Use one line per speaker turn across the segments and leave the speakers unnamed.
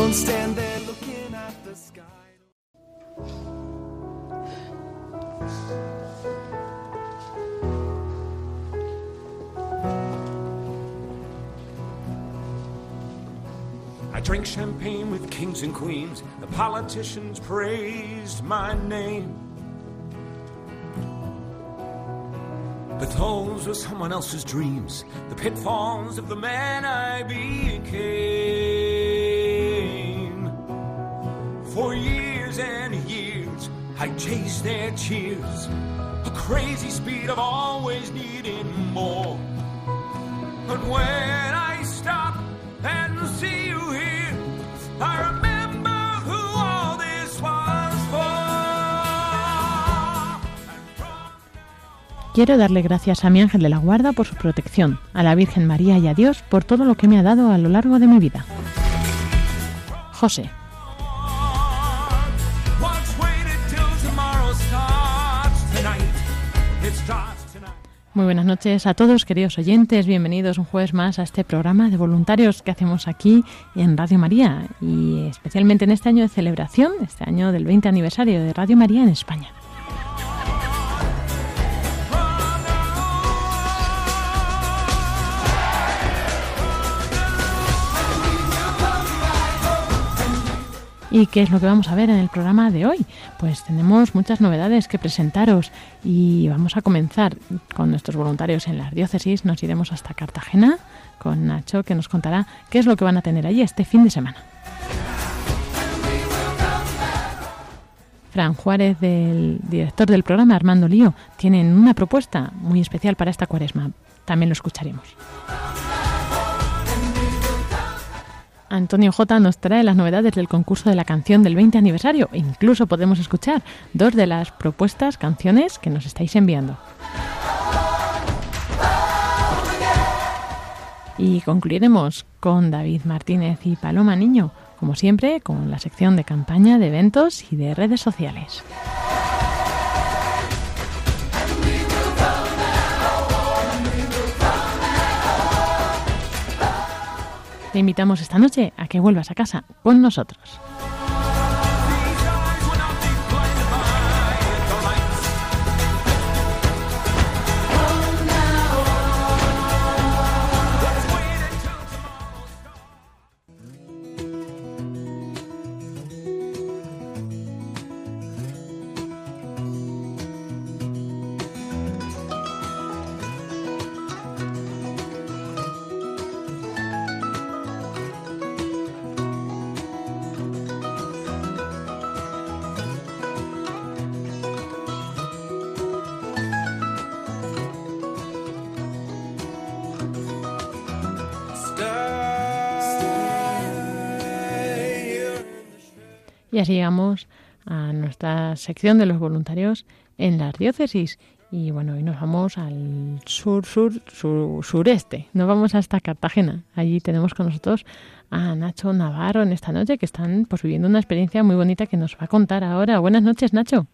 Don't stand there looking at the sky.
I drank champagne with kings and queens. The politicians praised my name. But those were someone else's dreams, the pitfalls of the man I became. I chased their cheers, a crazy speed of always needing more. But when I stop and see you here, I remember who all this was for.
Quiero darle gracias a mi ángel de la guarda por su protección, a la Virgen María y a Dios por todo lo que me ha dado a lo largo de mi vida. José. Muy buenas noches a todos, queridos oyentes. Bienvenidos un jueves más a este programa de voluntarios que hacemos aquí en Radio María y especialmente en este año de celebración, este año del 20 aniversario de Radio María en España. ¿Y qué es lo que vamos a ver en el programa de hoy? Pues tenemos muchas novedades que presentaros y vamos a comenzar con nuestros voluntarios en las diócesis. Nos iremos hasta Cartagena con Nacho que nos contará qué es lo que van a tener allí este fin de semana. Fran Juárez, del director del programa Armando Lío, tienen una propuesta muy especial para esta cuaresma. También lo escucharemos. Antonio J nos trae las novedades del concurso de la canción del 20 aniversario. E incluso podemos escuchar dos de las propuestas canciones que nos estáis enviando. Y concluiremos con David Martínez y Paloma Niño, como siempre, con la sección de campaña de eventos y de redes sociales. Te invitamos esta noche a que vuelvas a casa con nosotros. Y así llegamos a nuestra sección de los voluntarios en las diócesis. Y bueno, hoy nos vamos al sur, sur, sur, sureste. Nos vamos hasta Cartagena. Allí tenemos con nosotros a Nacho Navarro en esta noche, que están pues viviendo una experiencia muy bonita que nos va a contar ahora. Buenas noches, Nacho.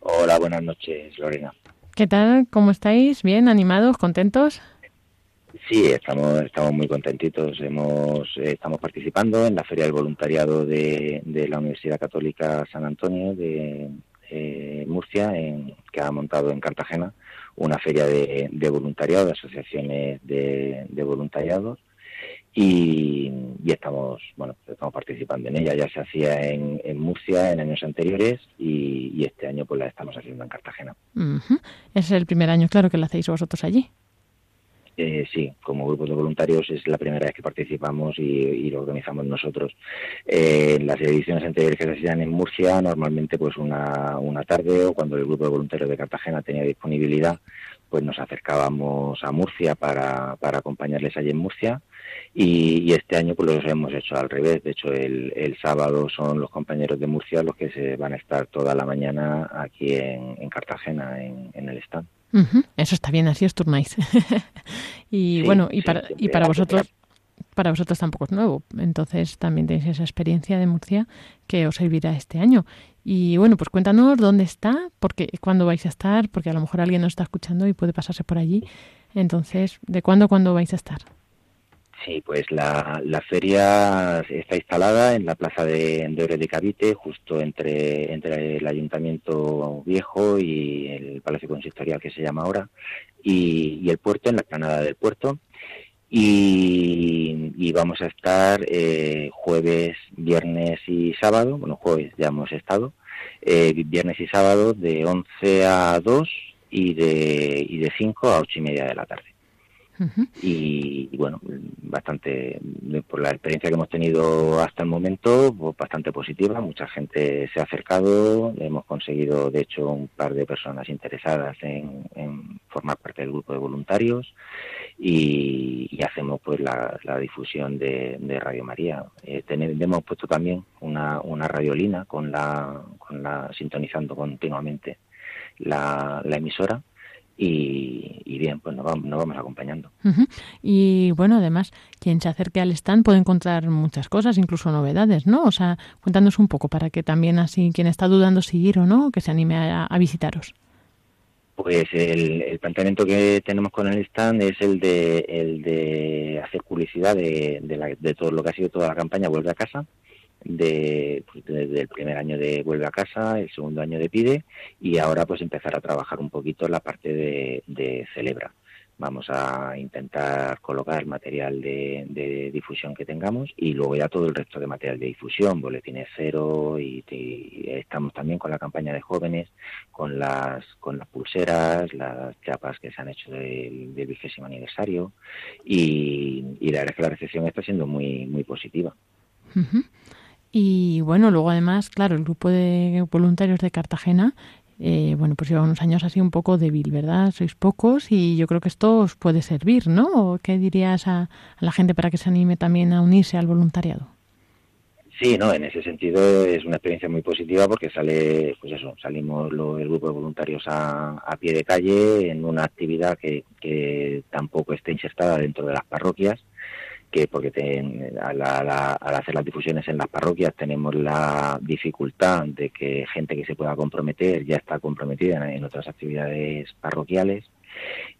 Hola, buenas noches, Lorena.
¿Qué tal? ¿Cómo estáis? ¿Bien? ¿Animados? ¿Contentos?
Sí, estamos, estamos muy contentitos. Hemos, eh, estamos participando en la Feria del Voluntariado de, de la Universidad Católica San Antonio de eh, Murcia, en, que ha montado en Cartagena una feria de, voluntariado, de asociaciones de, de voluntariados. Y, estamos, bueno, estamos participando en ella. Ya se hacía en, en Murcia en años anteriores y, este año pues la estamos haciendo en Cartagena.
Es el primer año, claro, que lo hacéis vosotros allí.
Eh, sí, como grupo de voluntarios es la primera vez que participamos y, y lo organizamos nosotros. Eh, en las ediciones anteriores que se hacían en Murcia, normalmente pues una, una tarde o cuando el grupo de voluntarios de Cartagena tenía disponibilidad, pues nos acercábamos a Murcia para, para acompañarles allí en Murcia y, este año pues lo hemos hecho al revés. De hecho, el, el, sábado son los compañeros de Murcia los que se van a estar toda la mañana aquí en, Cartagena, en, el stand.
Eso está bien, así os turnáis. y bueno, y para, y para vosotros para vosotros tampoco es nuevo. Entonces también tenéis esa experiencia de Murcia que os servirá este año. Y bueno, pues cuéntanos dónde está, porque cuándo vais a estar, porque a lo mejor alguien nos está escuchando y puede pasarse por allí. Entonces, ¿de cuándo cuándo vais a estar?
Sí, pues la, feria está instalada en la plaza de, de de Cavite, justo entre, entre el Ayuntamiento Viejo y el Palacio Consistorial que se llama ahora, y, y el puerto, en la planada del puerto. Y, vamos a estar eh, jueves, viernes y sábado, bueno, jueves ya hemos estado, eh, viernes y sábado de 11 a 2 y de, y de 5 a 8 y media de la tarde y, bueno, bastante, por la experiencia que hemos tenido hasta el momento, pues bastante positiva. Mucha gente se ha acercado, hemos conseguido, de hecho, un par de personas interesadas en, formar parte del grupo de voluntarios y, hacemos pues la, difusión de, Radio María. Eh, hemos puesto también una, una radiolina con la, con la sintonizando continuamente la emisora y, bien, pues nos vamos, nos vamos acompañando.
Y bueno, además, quien se acerque al stand puede encontrar muchas cosas, incluso novedades, ¿no? O sea, cuéntanos un poco para que también así quien está dudando si ir o no, que se anime a, visitaros.
Pues el, planteamiento que tenemos con el stand es el de, el de hacer publicidad de, de, de todo lo que ha sido toda la campaña Vuelve a casa, de, pues, desde el primer año de Vuelve a Casa, el segundo año de Pide y ahora pues empezar a trabajar un poquito la parte de, Celebra. Vamos a intentar colocar material de, difusión que tengamos y luego ya todo el resto de material de difusión, boletines cero y, estamos también con la campaña de jóvenes, con las con las pulseras, las chapas que se han hecho del, vigésimo aniversario y, la verdad es que la recepción está siendo muy muy positiva.
Y bueno, luego además, claro, el grupo de voluntarios de Cartagena, eh, bueno, pues lleva unos años así un poco débil, ¿verdad? Sois pocos y yo creo que esto os puede servir, ¿no? ¿Qué dirías a, la gente para que se anime también a unirse al voluntariado?
Sí, no, en ese sentido es una experiencia muy positiva porque sale, pues eso, salimos el grupo de voluntarios a, a, pie de calle en una actividad que, que tampoco está insertada dentro de las parroquias que porque al, hacer las difusiones en las parroquias tenemos la dificultad de que gente que se pueda comprometer ya está comprometida en, otras actividades parroquiales.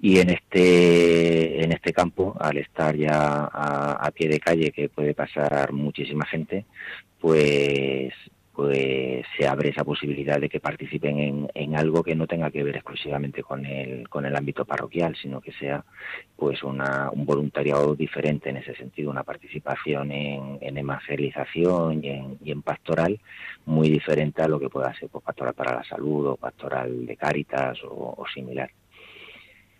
Y en este en este campo al estar ya a, a pie de calle que puede pasar muchísima gente pues pues se abre esa posibilidad de que participen en, algo que no tenga que ver exclusivamente con el, con el ámbito parroquial, sino que sea pues una, un voluntariado diferente en ese sentido, una participación en, en evangelización y en, pastoral muy diferente a lo que pueda ser pues, pastoral para la salud o pastoral de cáritas o, similar.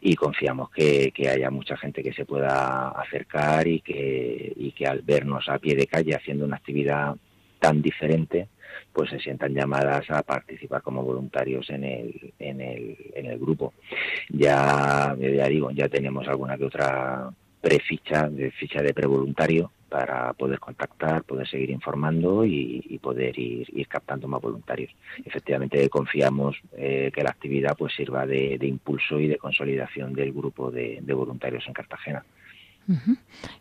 Y confiamos que, que, haya mucha gente que se pueda acercar y que, y que al vernos a pie de calle haciendo una actividad tan diferente, pues se sientan llamadas a participar como voluntarios en el, en el, en el grupo. Ya, ya digo, ya tenemos alguna que otra preficha, de ficha de prevoluntario para poder contactar, poder seguir informando y, poder ir, captando más voluntarios. Efectivamente, confiamos eh, que la actividad pues sirva de, impulso y de consolidación del grupo de, voluntarios en Cartagena.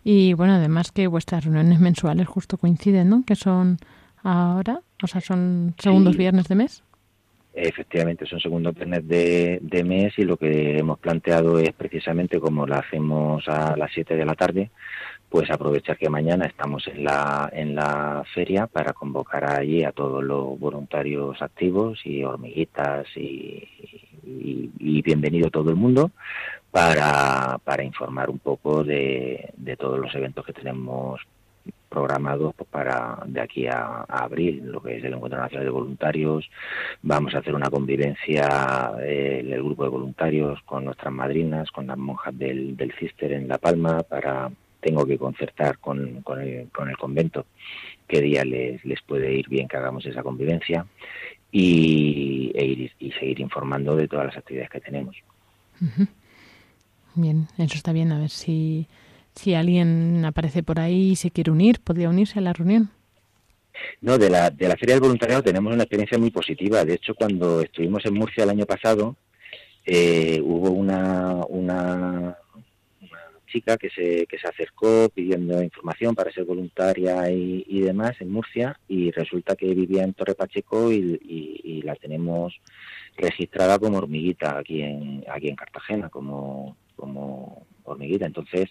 Y bueno, además que vuestras reuniones mensuales justo coinciden, ¿no? Que son ahora? O sea, son segundos viernes de mes.
Efectivamente, son segundos viernes de, de, mes y lo que hemos planteado es precisamente como lo hacemos a las 7 de la tarde, pues aprovechar que mañana estamos en la, en la feria para convocar allí a todos los voluntarios activos y hormiguitas y, y, bienvenido todo el mundo para, para informar un poco de, de todos los eventos que tenemos programados para de aquí a, abril, lo que es el Encuentro Nacional de Voluntarios. Vamos a hacer una convivencia eh, el grupo de voluntarios con nuestras madrinas, con las monjas del, del Cister en La Palma, para tengo que concertar con, con el convento qué día les, les puede ir bien que hagamos esa convivencia y, e ir, y seguir informando de todas las actividades que tenemos.
Bien, eso está bien, a ver si si alguien aparece por ahí y se quiere unir, podría unirse a la reunión.
No, de la, de la Feria del Voluntariado tenemos una experiencia muy positiva. De hecho, cuando estuvimos en Murcia el año pasado, eh, hubo una, una, chica que se, que se acercó pidiendo información para ser voluntaria y, demás en Murcia y resulta que vivía en Torre Pacheco y, la tenemos registrada como hormiguita aquí en, aquí en Cartagena, como, como hormiguita. Entonces,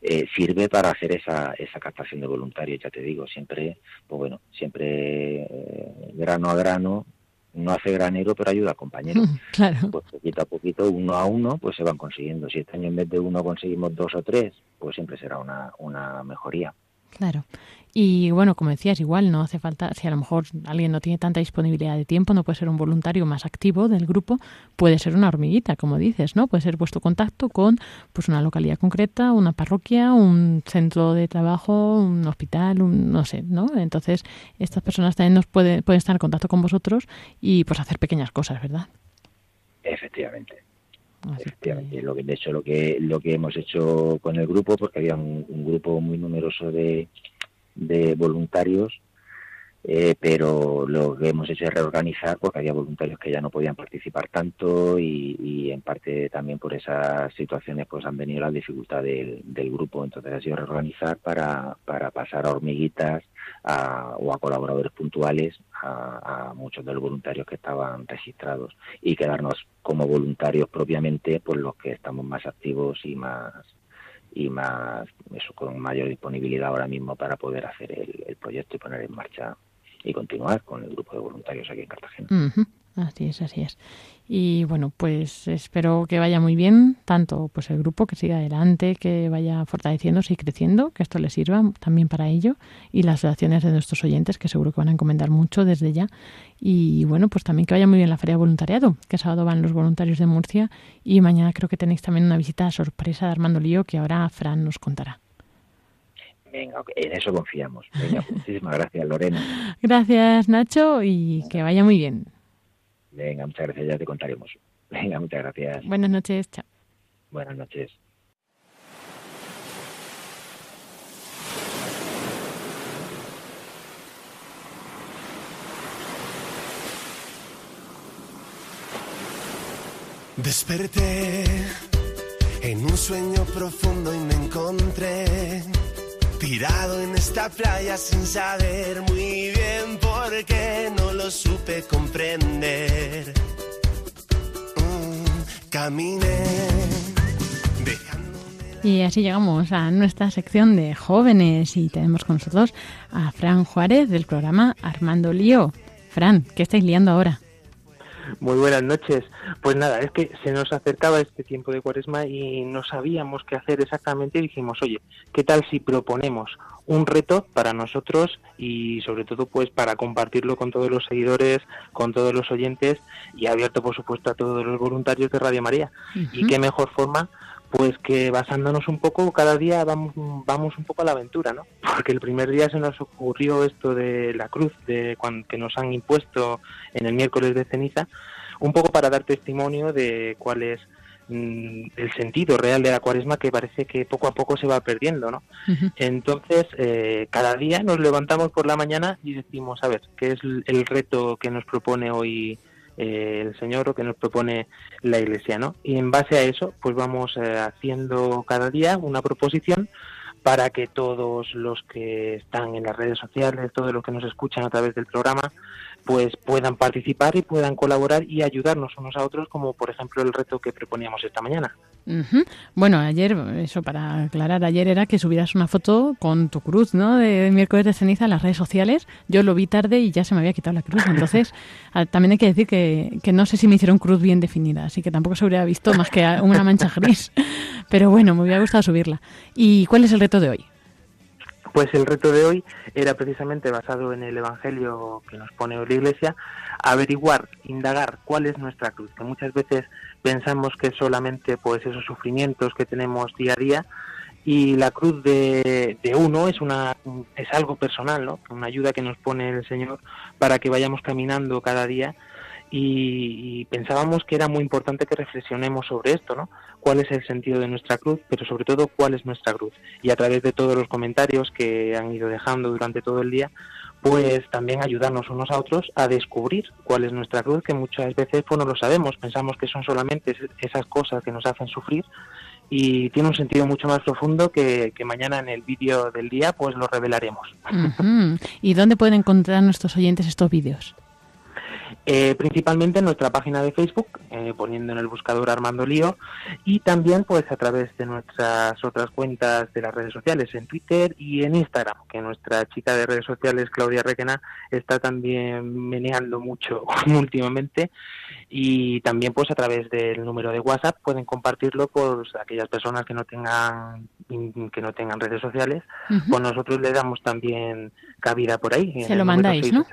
eh, sirve para hacer esa, esa captación de voluntarios, ya te digo, siempre, pues bueno, siempre eh, grano a grano, no hace granero, pero ayuda a compañero.
Claro.
Pues poquito a poquito, uno a uno, pues se van consiguiendo. Si este año en vez de uno conseguimos dos o tres, pues siempre será una, una mejoría.
Claro. Y bueno, como decías, igual no hace falta, si a lo mejor alguien no tiene tanta disponibilidad de tiempo, no puede ser un voluntario más activo del grupo, puede ser una hormiguita, como dices, ¿no? Puede ser vuestro contacto con pues una localidad concreta, una parroquia, un centro de trabajo, un hospital, un, no sé, ¿no? Entonces, estas personas también nos pueden, pueden estar en contacto con vosotros y pues hacer pequeñas cosas, ¿verdad?
Efectivamente. Efectivamente, lo que, de hecho lo que lo que hemos hecho con el grupo, porque había un grupo muy numeroso de, de voluntarios, eh, pero lo que hemos hecho es reorganizar porque había voluntarios que ya no podían participar tanto y, en parte también por esas situaciones pues han venido las dificultades del, grupo, entonces ha sido reorganizar para, para pasar a hormiguitas o a colaboradores puntuales a, a, muchos de los voluntarios que estaban registrados y quedarnos como voluntarios propiamente por los que estamos más activos y más y más eso con mayor disponibilidad ahora mismo para poder hacer el, proyecto y poner en marcha y continuar con el grupo de voluntarios aquí en Cartagena.
Así es, así es. Y bueno, pues espero que vaya muy bien, tanto pues el grupo que siga adelante, que vaya fortaleciéndose y creciendo, que esto le sirva también para ello, y las relaciones de nuestros oyentes, que seguro que van a encomendar mucho desde ya. Y bueno, pues también que vaya muy bien la Feria de Voluntariado, que sábado van los voluntarios de Murcia, y mañana creo que tenéis también una visita sorpresa de Armando Lío, que ahora Fran nos contará.
Venga, en eso confiamos. Venga, muchísimas gracias, Lorena.
Gracias, Nacho, y que vaya muy bien.
Venga, muchas gracias, ya te contaremos. Venga, muchas gracias.
Buenas noches, chao.
Buenas noches.
Desperté en un sueño profundo y me encontré tirado en esta playa sin saber muy bien por qué no lo supe comprender. Mm, caminé.
Y así llegamos a nuestra sección de jóvenes y tenemos con nosotros a Fran Juárez del programa Armando Lío. Fran, ¿qué estáis liando ahora?
Muy buenas noches. Pues nada, es que se nos acercaba este tiempo de cuaresma y no sabíamos qué hacer exactamente y dijimos, oye, ¿qué tal si proponemos un reto para nosotros y sobre todo pues para compartirlo con todos los seguidores, con todos los oyentes y abierto por supuesto a todos los voluntarios de Radio María? Y qué mejor forma pues que basándonos un poco, cada día vamos, vamos un poco a la aventura, ¿no? Porque el primer día se nos ocurrió esto de la cruz de cuando, que nos han impuesto en el miércoles de ceniza, un poco para dar testimonio de cuál es mm, el sentido real de la cuaresma que parece que poco a poco se va perdiendo, ¿no? Entonces, eh, cada día nos levantamos por la mañana y decimos, a ver, ¿qué es el reto que nos propone hoy eh, el Señor o que nos propone la Iglesia, ¿no? Y en base a eso, pues vamos eh, haciendo cada día una proposición para que todos los que están en las redes sociales, todos los que nos escuchan a través del programa, pues puedan participar y puedan colaborar y ayudarnos unos a otros, como por ejemplo el reto que proponíamos esta mañana.
Bueno, ayer, eso para aclarar, ayer era que subieras una foto con tu cruz, ¿no? De miércoles de ceniza en las redes sociales. Yo lo vi tarde y ya se me había quitado la cruz. Entonces, también hay que decir que, que no sé si me hicieron cruz bien definida, así que tampoco se hubiera visto más que una mancha gris. Pero bueno, me hubiera gustado subirla. ¿Y cuál es el reto de hoy?
Pues el reto de hoy era precisamente basado en el Evangelio que nos pone la Iglesia, averiguar, indagar cuál es nuestra cruz, que muchas veces pensamos que solamente pues esos sufrimientos que tenemos día a día y la cruz de, de, uno es una es algo personal, ¿no? Una ayuda que nos pone el Señor para que vayamos caminando cada día y, pensábamos que era muy importante que reflexionemos sobre esto, ¿no? ¿Cuál es el sentido de nuestra cruz? Pero sobre todo, ¿cuál es nuestra cruz? Y a través de todos los comentarios que han ido dejando durante todo el día, pues también ayudarnos unos a otros a descubrir cuál es nuestra cruz, que muchas veces pues no lo sabemos, pensamos que son solamente esas cosas que nos hacen sufrir y tiene un sentido mucho más profundo que, mañana en el vídeo del día pues lo revelaremos.
¿Y dónde pueden encontrar nuestros oyentes estos vídeos?
Eh, principalmente en nuestra página de Facebook, eh, poniendo en el buscador Armando Lío, y también pues a través de nuestras otras cuentas de las redes sociales, en Twitter y en Instagram, que nuestra chica de redes sociales, Claudia Requena, está también meneando mucho últimamente, y también pues a través del número de WhatsApp pueden compartirlo por aquellas personas que no tengan que no tengan redes sociales, pues nosotros le damos también cabida por ahí.
Se lo mandáis, ¿no?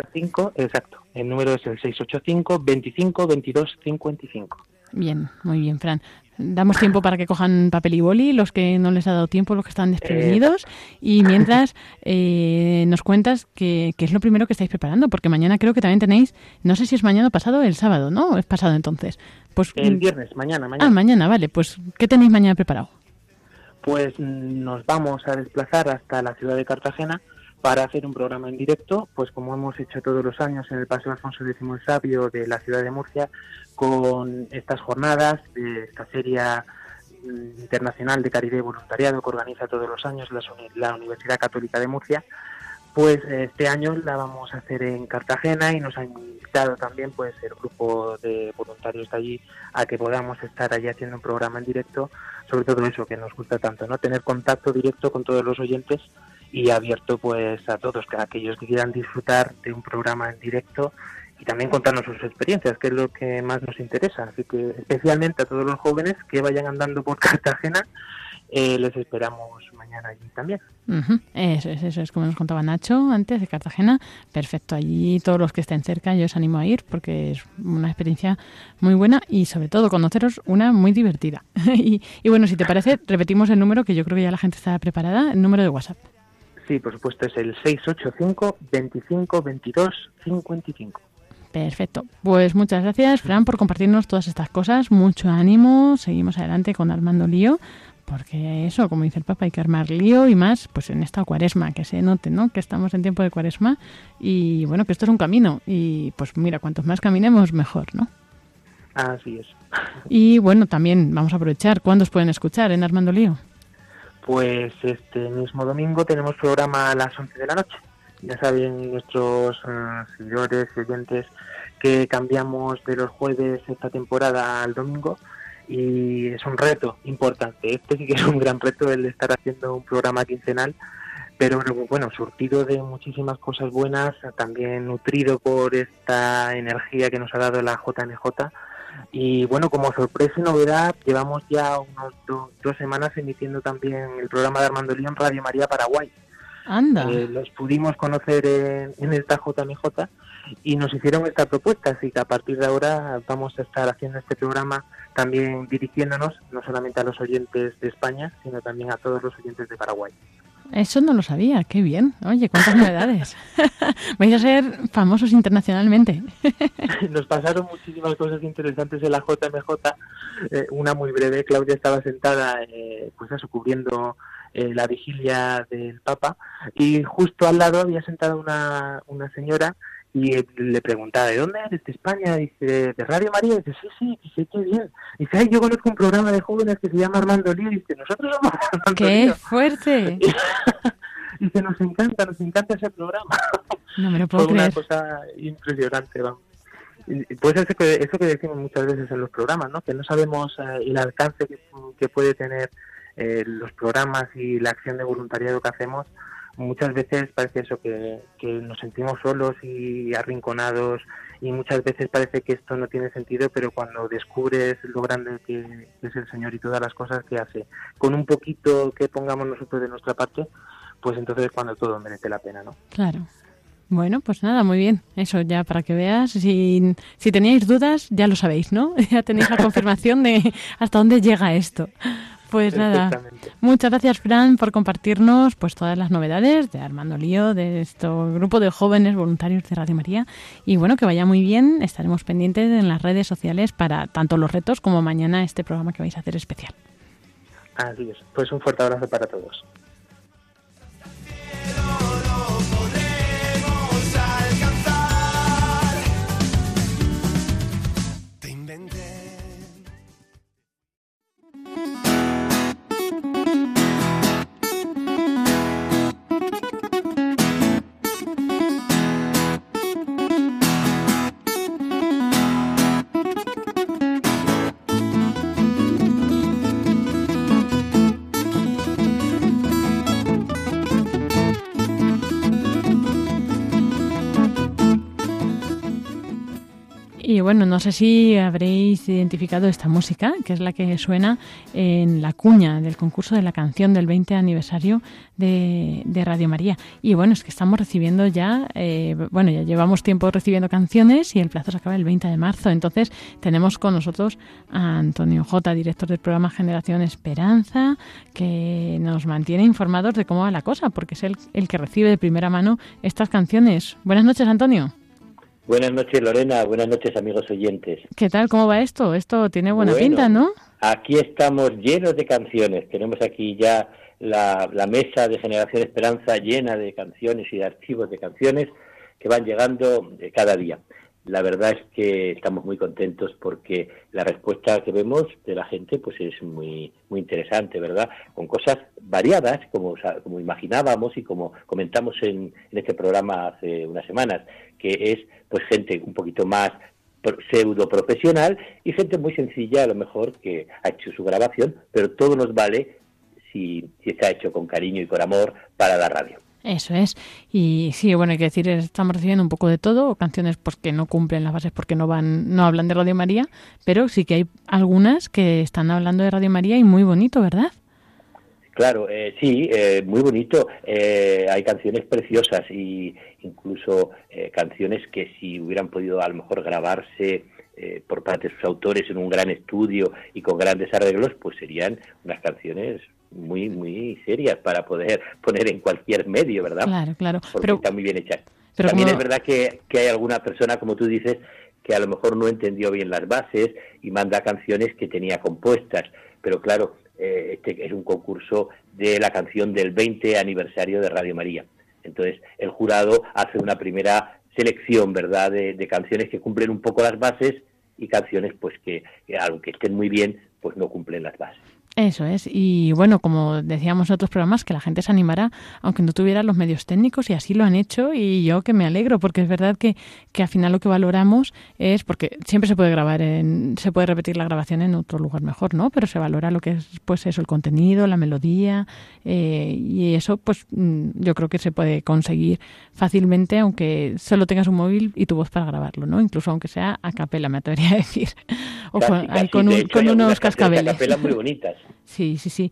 Exacto. El número es el 685 25 22 55.
Bien, muy bien, Fran. Damos tiempo para que cojan papel y boli, los que no les ha dado tiempo, los que están desprevenidos. y mientras eh, nos cuentas qué es lo primero que estáis preparando, porque mañana creo que también tenéis, no sé si es mañana o pasado, el sábado, ¿no? Es pasado entonces.
Pues, el viernes, mañana, mañana.
Ah, mañana, vale. Pues, ¿qué tenéis mañana preparado?
Pues nos vamos a desplazar hasta la ciudad de Cartagena para hacer un programa en directo, pues como hemos hecho todos los años en el Paseo Alfonso X el Sabio de la ciudad de Murcia, con estas jornadas de esta feria mm, internacional de caridad y voluntariado que organiza todos los años la, Universidad Católica de Murcia, pues este año la vamos a hacer en Cartagena y nos ha invitado también pues el grupo de voluntarios de allí a que podamos estar allí haciendo un programa en directo, sobre todo eso que nos gusta tanto, ¿no? Tener contacto directo con todos los oyentes y abierto pues a todos, a aquellos que quieran disfrutar de un programa en directo y también contarnos sus experiencias, que es lo que más nos interesa. Así que especialmente a todos los jóvenes que vayan andando por Cartagena, eh, les esperamos mañana allí también.
Eso es, eso es como nos contaba Nacho antes de Cartagena. Perfecto, allí todos los que estén cerca yo os animo a ir porque es una experiencia muy buena y sobre todo conoceros una muy divertida. y, y bueno, si te parece, repetimos el número que yo creo que ya la gente está preparada, el número de WhatsApp.
Sí, por supuesto, es el 685 25 22 55.
Perfecto. Pues muchas gracias, Fran, por compartirnos todas estas cosas. Mucho ánimo. Seguimos adelante con Armando Lío. Porque eso, como dice el Papa, hay que armar lío y más, pues en esta cuaresma, que se note, ¿no? Que estamos en tiempo de cuaresma y bueno, que esto es un camino. Y pues mira, cuantos más caminemos, mejor, ¿no?
Así es.
Y bueno, también vamos a aprovechar. ¿Cuándo os pueden escuchar en Armando Lío?
Pues este mismo domingo tenemos programa a las 11 de la noche. Ya saben nuestros uh, seguidores y oyentes que cambiamos de los jueves esta temporada al domingo y es un reto importante. Este sí que es un gran reto el estar haciendo un programa quincenal, pero bueno, surtido de muchísimas cosas buenas, también nutrido por esta energía que nos ha dado la JNJ y bueno, como sorpresa y novedad, llevamos ya unos dos semanas emitiendo también el programa de Armando Lío en Radio María Paraguay.
Anda.
Eh, los pudimos conocer en, en esta JMJ y nos hicieron esta propuesta, así que a partir de ahora vamos a estar haciendo este programa también dirigiéndonos no solamente a los oyentes de España, sino también a todos los oyentes de Paraguay.
Eso no lo sabía, qué bien. Oye, cuántas novedades. Vais a ser famosos internacionalmente.
Nos pasaron muchísimas cosas interesantes en la JMJ. Eh, una muy breve, Claudia estaba sentada, eh, pues eso, cubriendo eh, la vigilia del Papa, y justo al lado había sentada una, una señora y le preguntaba, ¿de dónde eres? ¿De España? Dice, ¿de Radio María? Dice, sí, sí, dice, qué bien. Dice, ay, yo conozco un programa de jóvenes que se llama Armando Lío. Dice, nosotros somos Armando
¡Qué fuerte!
dice, nos encanta, nos encanta ese programa.
No me lo puedo
Fue una cosa impresionante, vamos. Pues eso que, eso que decimos muchas veces en los programas, ¿no? Que no sabemos eh, el alcance que, puede tener eh, los programas y la acción de voluntariado que hacemos muchas veces parece eso, que, nos sentimos solos y arrinconados y muchas veces parece que esto no tiene sentido, pero cuando descubres lo grande que es el Señor y todas las cosas que hace, con un poquito que pongamos nosotros de nuestra parte, pues entonces es cuando todo merece la pena, ¿no?
Claro. Bueno, pues nada, muy bien. Eso ya para que veas. Si, si teníais dudas, ya lo sabéis, ¿no? Ya tenéis la confirmación de hasta dónde llega esto. Pues nada, muchas gracias Fran por compartirnos pues todas las novedades de Armando Lío, de este grupo de jóvenes voluntarios de Radio María. Y bueno, que vaya muy bien, estaremos pendientes en las redes sociales para tanto los retos como mañana este programa que vais a hacer especial.
Así es, pues un fuerte abrazo para todos.
Bueno, no sé si habréis identificado esta música, que es la que suena en la cuña del concurso de la canción del 20 aniversario de, Radio María. Y bueno, es que estamos recibiendo ya, eh, bueno, ya llevamos tiempo recibiendo canciones y el plazo se acaba el 20 de marzo. Entonces tenemos con nosotros a Antonio J, director del programa Generación Esperanza, que nos mantiene informados de cómo va la cosa, porque es el, el que recibe de primera mano estas canciones. Buenas noches, Antonio.
Buenas noches, Lorena. Buenas noches, amigos oyentes.
¿Qué tal? ¿Cómo va esto? Esto tiene buena pinta, ¿no?
Aquí estamos llenos de canciones. Tenemos aquí ya la, mesa de Generación Esperanza llena de canciones y de archivos de canciones que van llegando cada día. La verdad es que estamos muy contentos porque la respuesta que vemos de la gente pues es muy muy interesante, ¿verdad? Con cosas variadas, como, como imaginábamos y como comentamos en, en este programa hace unas semanas, que es pues gente un poquito más pseudo profesional y gente muy sencilla a lo mejor que ha hecho su grabación, pero todo nos vale si, si está hecho con cariño y con amor para la radio.
Eso es. Y sí, bueno, hay que decir, estamos recibiendo un poco de todo, canciones pues que no cumplen las bases porque no van, no hablan de Radio María, pero sí que hay algunas que están hablando de Radio María y muy bonito, ¿verdad?
Claro, eh, sí, eh, muy bonito. Eh, hay canciones preciosas y incluso canciones que si hubieran podido a lo mejor grabarse por parte de sus autores en un gran estudio y con grandes arreglos, pues serían unas canciones muy, muy serias para poder poner en cualquier medio, ¿verdad?
Claro, claro.
Porque pero, están muy bien hechas. Pero También es verdad que, que hay alguna persona, como tú dices, que a lo mejor no entendió bien las bases y manda canciones que tenía compuestas. Pero claro, eh, este es un concurso de la canción del 20 aniversario de Radio María. Entonces, el jurado hace una primera selección, ¿verdad?, de, canciones que cumplen un poco las bases y canciones, pues, que, que aunque estén muy bien, pues no cumplen las bases.
Eso es. Y bueno, como decíamos en otros programas, que la gente se animara aunque no tuviera los medios técnicos y así lo han hecho y yo que me alegro porque es verdad que, que al final lo que valoramos es porque siempre se puede grabar, en, se puede repetir la grabación en otro lugar mejor, ¿no? Pero se valora lo que es pues eso, el contenido, la melodía eh, y eso pues mm, yo creo que se puede conseguir fácilmente aunque solo tengas un móvil y tu voz para grabarlo, ¿no? Incluso aunque sea a capela, me atrevería a decir. O con, con, unos cascabeles.
muy bonitas.
Sí, sí, sí.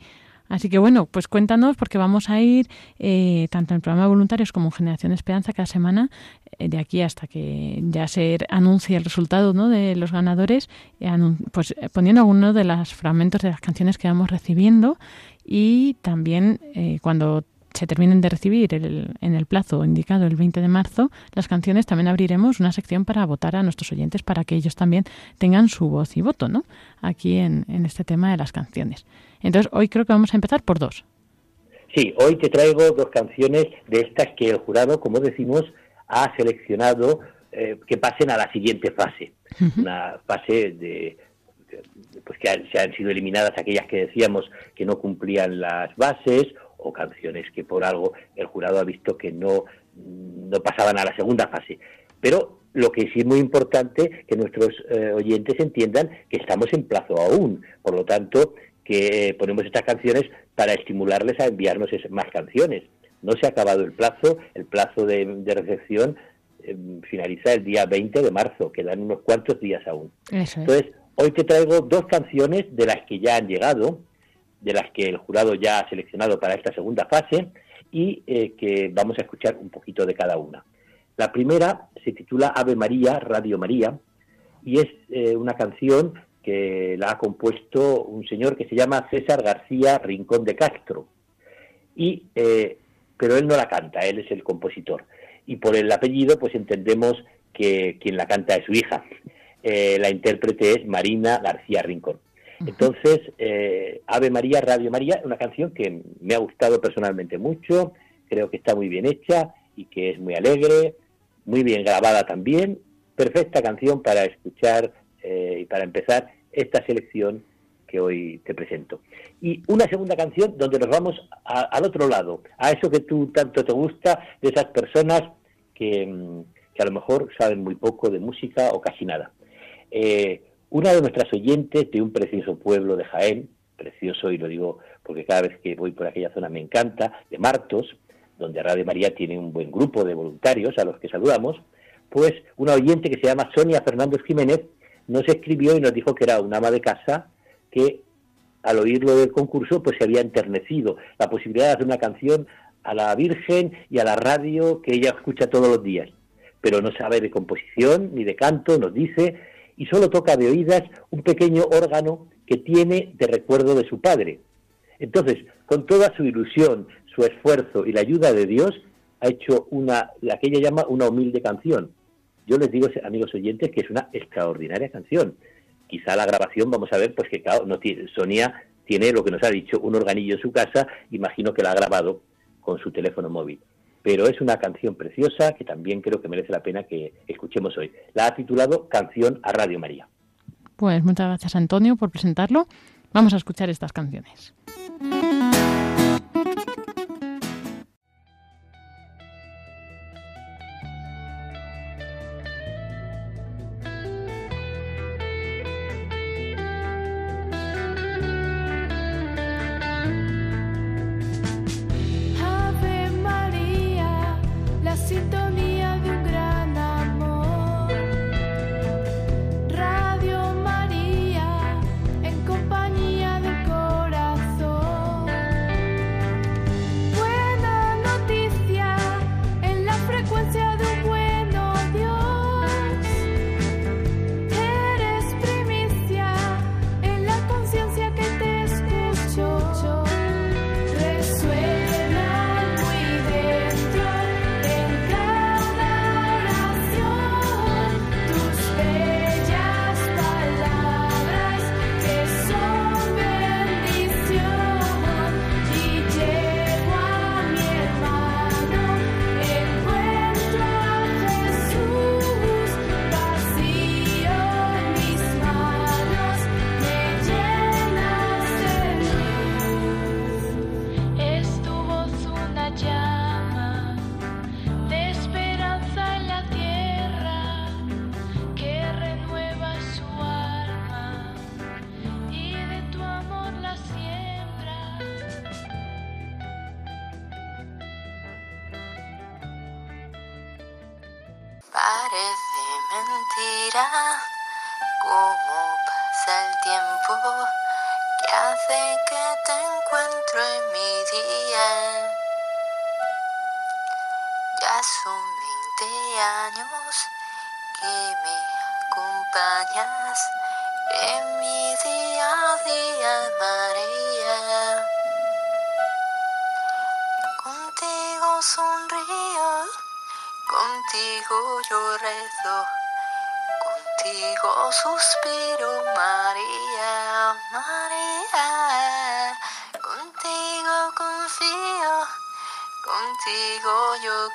Así que bueno, pues cuéntanos porque vamos a ir eh, tanto en el programa de voluntarios como en Generación Esperanza cada semana, eh, de aquí hasta que ya se anuncie el resultado ¿no? de los ganadores, eh, pues poniendo algunos de los fragmentos de las canciones que vamos recibiendo y también cuando se terminen de recibir en el plazo indicado el 20 de marzo las canciones, también abriremos una sección para votar a nuestros oyentes para que ellos también tengan su voz y voto, ¿no? Aquí en, este tema de las canciones. Entonces, hoy creo que vamos a empezar por dos.
Sí, hoy te traigo dos canciones de estas que el jurado, como decimos, ha seleccionado eh, que pasen a la siguiente fase. Una fase de pues que se han sido eliminadas aquellas que decíamos que no cumplían las bases o canciones que por algo el jurado ha visto que no, no pasaban a la segunda fase. Pero lo que sí es muy importante que nuestros eh, oyentes entiendan que estamos en plazo aún, por lo tanto que ponemos estas canciones para estimularles a enviarnos más canciones. No se ha acabado el plazo, el plazo de, recepción em, finaliza el día 20 de marzo, quedan unos cuantos días aún. Entonces, hoy te traigo dos canciones de las que ya han llegado, de las que el jurado ya ha seleccionado para esta segunda fase y eh, que vamos a escuchar un poquito de cada una. La primera se titula Ave María, Radio María, y es eh, una canción que la ha compuesto un señor que se llama César García Rincón de Castro. Y, eh, pero él no la canta, él es el compositor. Y por el apellido, pues entendemos que quien la canta es su hija. La intérprete es Marina García Rincón. Entonces, eh, Ave María, Radio María, una canción que me ha gustado personalmente mucho, creo que está muy bien hecha y que es muy alegre, muy bien grabada también, perfecta canción para escuchar y para empezar esta selección que hoy te presento. Y una segunda canción donde nos vamos al otro lado, a eso que tú tanto te gusta, de esas personas que, mm, que a lo mejor saben muy poco de música o casi nada. Eh, una de nuestras oyentes de un precioso pueblo de Jaén, precioso y lo digo porque cada vez que voy por aquella zona me encanta, de Martos, donde Radio María tiene un buen grupo de voluntarios a los que saludamos, pues una oyente que se llama Sonia Fernández Jiménez nos escribió y nos dijo que era una ama de casa que al oírlo del concurso pues se había enternecido. La posibilidad de hacer una canción a la Virgen y a la radio que ella escucha todos los días, pero no sabe de composición ni de canto, nos dice, y solo toca de oídas un pequeño órgano que tiene de recuerdo de su padre. Entonces, con toda su ilusión, su esfuerzo y la ayuda de Dios, ha hecho una, la que ella llama una humilde canción, yo les digo, amigos oyentes, que es una extraordinaria canción. Quizá la grabación, vamos a ver, pues que claro, no tiene, Sonia tiene lo que nos ha dicho, un organillo en su casa, imagino que la ha grabado con su teléfono móvil. Pero es una canción preciosa que también creo que merece la pena que escuchemos hoy. La ha titulado Canción a Radio María.
Pues muchas gracias Antonio por presentarlo. Vamos a escuchar estas canciones.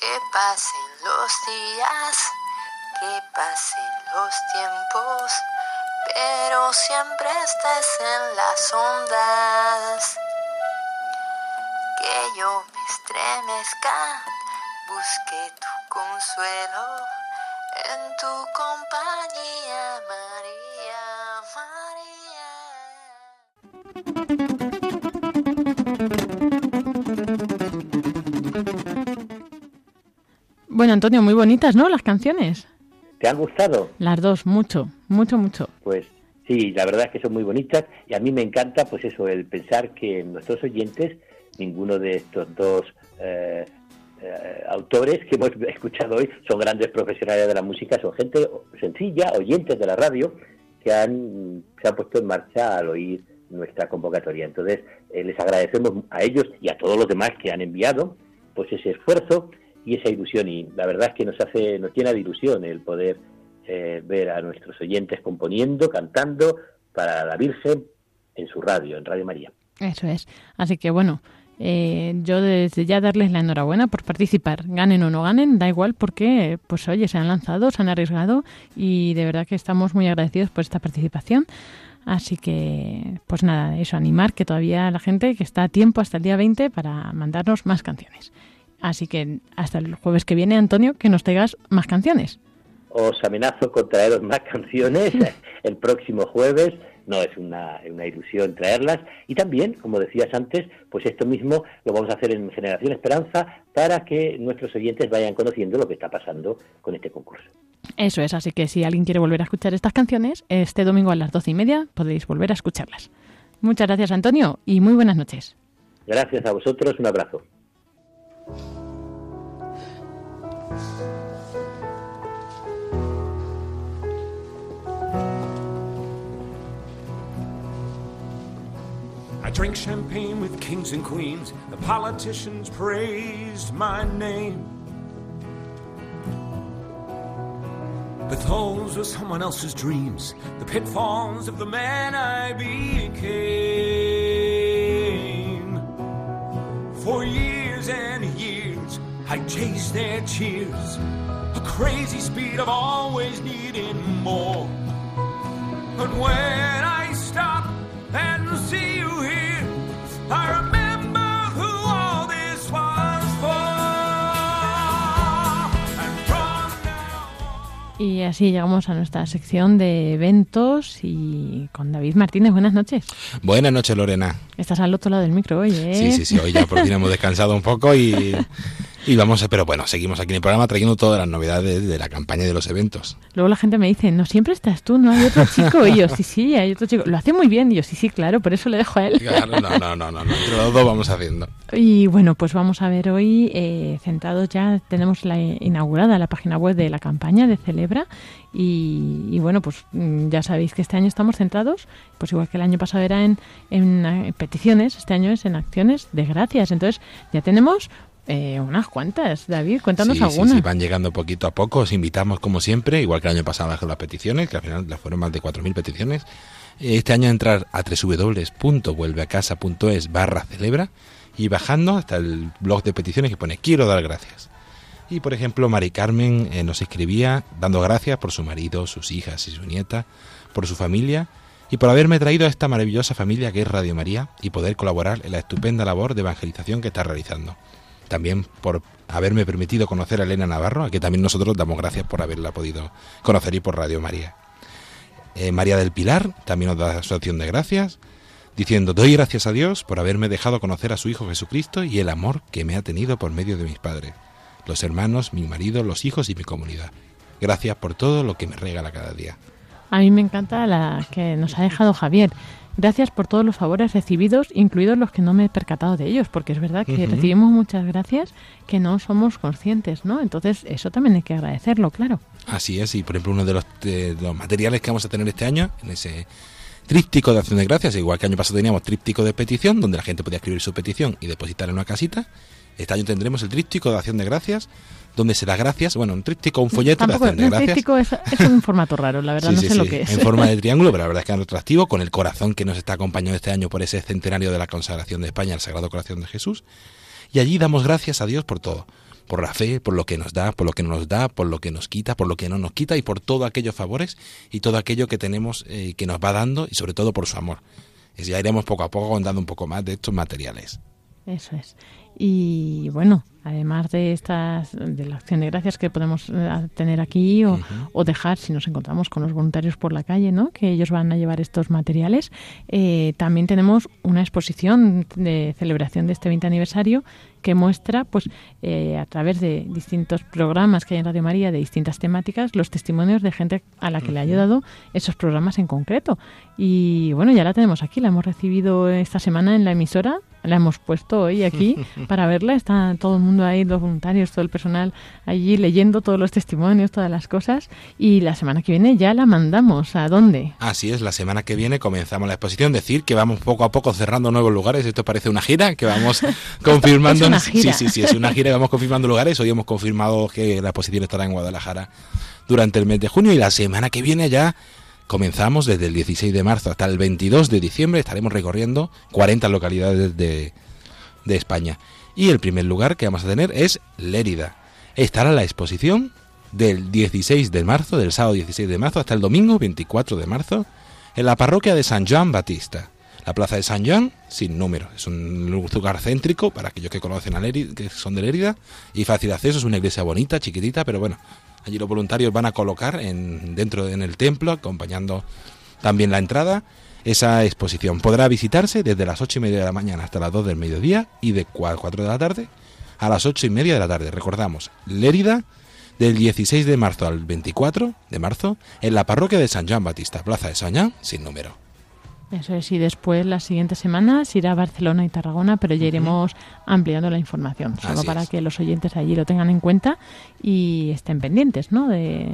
Que pasen los días, que pasen los tiempos, pero siempre estés en las ondas. Que yo me estremezca busque tu consuelo en tu compañía,
Bueno, Antonio, muy bonitas, ¿no? Las canciones.
¿Te han gustado?
Las dos, mucho, mucho, mucho.
Pues sí, la verdad es que son muy bonitas y a mí me encanta, pues eso, el pensar que nuestros oyentes, ninguno de estos dos eh, eh, autores que hemos escuchado hoy son grandes profesionales de la música, son gente sencilla, oyentes de la radio, que han, se han puesto en marcha al oír nuestra convocatoria. Entonces, eh, les agradecemos a ellos y a todos los demás que han enviado pues ese esfuerzo y esa ilusión. Y la verdad es que nos hace, nos llena de ilusión el poder eh, ver a nuestros oyentes componiendo, cantando para la Virgen en su radio, en Radio María.
Eso es. Así que bueno, eh, yo desde ya darles la enhorabuena por participar, ganen o no ganen, da igual porque, pues oye, se han lanzado, se han arriesgado y de verdad que estamos muy agradecidos por esta participación. Así que, pues nada, eso, animar que todavía la gente que está a tiempo hasta el día 20 para mandarnos más canciones. Así que hasta el jueves que viene, Antonio, que nos traigas más canciones.
Os amenazo con traeros más canciones el próximo jueves. No es una, una, ilusión traerlas. Y también, como decías antes, pues esto mismo lo vamos a hacer en Generación Esperanza para que nuestros oyentes vayan conociendo lo que está pasando con este concurso.
Eso es, así que si alguien quiere volver a escuchar estas canciones, este domingo a las doce y media podéis volver a escucharlas. Muchas gracias, Antonio, y muy buenas noches.
Gracias a vosotros, un abrazo.
I drank champagne with kings and queens. The politicians praised my name. But those were someone else's dreams, the pitfalls of the man I became. For years I chased their cheers, a crazy speed of always needing more. But when I stop and see you here, I remember who all this was for. And from now
Y así llegamos a nuestra sección de eventos y con David Martínez. Buenas noches.
Buenas noches, Lorena.
Estás al otro lado del micro hoy, ¿eh?
Sí, sí, sí, hoy ya por fin hemos descansado un poco y, y vamos a, pero bueno, seguimos aquí en el programa trayendo todas las novedades de la campaña y de los eventos.
Luego la gente me dice, no siempre estás tú, no hay otro chico. Y yo, sí, sí, hay otro chico. Lo hace muy bien. Y yo, sí, sí, claro, por eso le dejo a él.
Claro, no, no, no, no, no, entre los dos vamos haciendo.
Y bueno, pues vamos a ver hoy, eh, centrados ya, tenemos la inaugurada la página web de la campaña de Celebra. Y, y bueno, pues mm, ya sabéis que este año estamos centrados, pues igual que el año pasado era en, en, eh, peticiones, este año es en acciones de gracias. Entonces ya tenemos eh, unas cuantas. David, cuéntanos
Sí,
algunas.
sí, van llegando poquito a poco. Os invitamos, como siempre, igual que el año pasado con las peticiones, que al final las fueron más de 4.000 peticiones. Este año entrar a www.vuelveacasa.es barra celebra y bajando hasta el blog de peticiones que pone quiero dar gracias. Y por ejemplo, Mari Carmen eh, nos escribía dando gracias por su marido, sus hijas y su nieta, por su familia y por haberme traído a esta maravillosa familia que es Radio María y poder colaborar en la estupenda labor de evangelización que está realizando. También por haberme permitido conocer a Elena Navarro, a que también nosotros damos gracias por haberla podido conocer y por Radio María. Eh, María del Pilar también nos da su acción de gracias, diciendo, doy gracias a Dios por haberme dejado conocer a su Hijo Jesucristo y el amor que me ha tenido por medio de mis padres, los hermanos, mi marido, los hijos y mi comunidad. Gracias por todo lo que me regala cada día.
A mí me encanta la que nos ha dejado Javier. Gracias por todos los favores recibidos, incluidos los que no me he percatado de ellos, porque es verdad que recibimos muchas gracias que no somos conscientes, ¿no? Entonces, eso también hay que agradecerlo, claro.
Así es, y por ejemplo uno de los, de los materiales que vamos a tener este año, en ese tríptico de acción de gracias, igual que el año pasado teníamos tríptico de petición, donde la gente podía escribir su petición y depositarla en una casita, este año tendremos el tríptico de acción de gracias, donde se da gracias, bueno, un tríptico, un folleto
Tampoco,
de acción de gracias.
crítico es, es un formato raro, la verdad,
Sí,
no
sí,
sé lo que es.
En forma de triángulo, pero la verdad es que es atractivo, con el corazón que nos está acompañando este año por ese centenario de la consagración de España al Sagrado Corazón de Jesús. Y allí damos gracias a Dios por todo, por la fe, por lo que nos da, por lo que no nos da, por lo que nos quita, por lo que no nos quita y por todos aquellos favores y todo aquello que tenemos eh, que nos va dando y sobre todo por su amor. Y ya iremos poco a poco contando un poco más de estos materiales.
Eso es. Y bueno, además de estas de la acción de gracias que podemos eh, tener aquí o, o, dejar si nos encontramos con los voluntarios por la calle, ¿no? Que ellos van a llevar estos materiales. Eh, también tenemos una exposición de celebración de este 20 aniversario que muestra, pues, eh, a través de distintos programas que hay en Radio María de distintas temáticas, los testimonios de gente a la que le ha ayudado esos programas en concreto. Y bueno, ya la tenemos aquí, la hemos recibido esta semana en la emisora, la hemos puesto hoy aquí para verla. Está todo el mundo ahí, los voluntarios, todo el personal allí leyendo todos los testimonios, todas las cosas. Y la semana que viene ya la mandamos. ¿A dónde?
Así es, la semana que viene comenzamos la exposición. Decir que vamos poco a poco cerrando nuevos lugares. Esto parece una gira que vamos confirmando. Sí, sí, sí, es una gira y vamos confirmando lugares. Hoy hemos confirmado que la exposición estará en Guadalajara durante el mes de junio y la semana que viene ya comenzamos desde el 16 de marzo hasta el 22 de diciembre. Estaremos recorriendo 40 localidades de, de España. Y el primer lugar que vamos a tener es Lérida. Estará la exposición del 16 de marzo, del sábado 16 de marzo hasta el domingo 24 de marzo, en la parroquia de San Juan Batista. La plaza de San Juan, sin número, es un lugar céntrico para aquellos que conocen a Lérida, que son de Lérida, y fácil acceso, es una iglesia bonita, chiquitita, pero bueno, allí los voluntarios van a colocar en, dentro en el templo, acompañando también la entrada, esa exposición. Podrá visitarse desde las ocho y media de la mañana hasta las 2 del mediodía y de 4 de la tarde a las ocho y media de la tarde. Recordamos, Lérida, del 16 de marzo al 24 de marzo, en la parroquia de San Juan Batista, Plaza de San Juan, sin número.
Eso es, y después las siguientes semanas irá a Barcelona y Tarragona, pero ya iremos ampliando la información, solo
Así
para
es.
que los oyentes allí lo tengan en cuenta y estén pendientes, ¿no? De,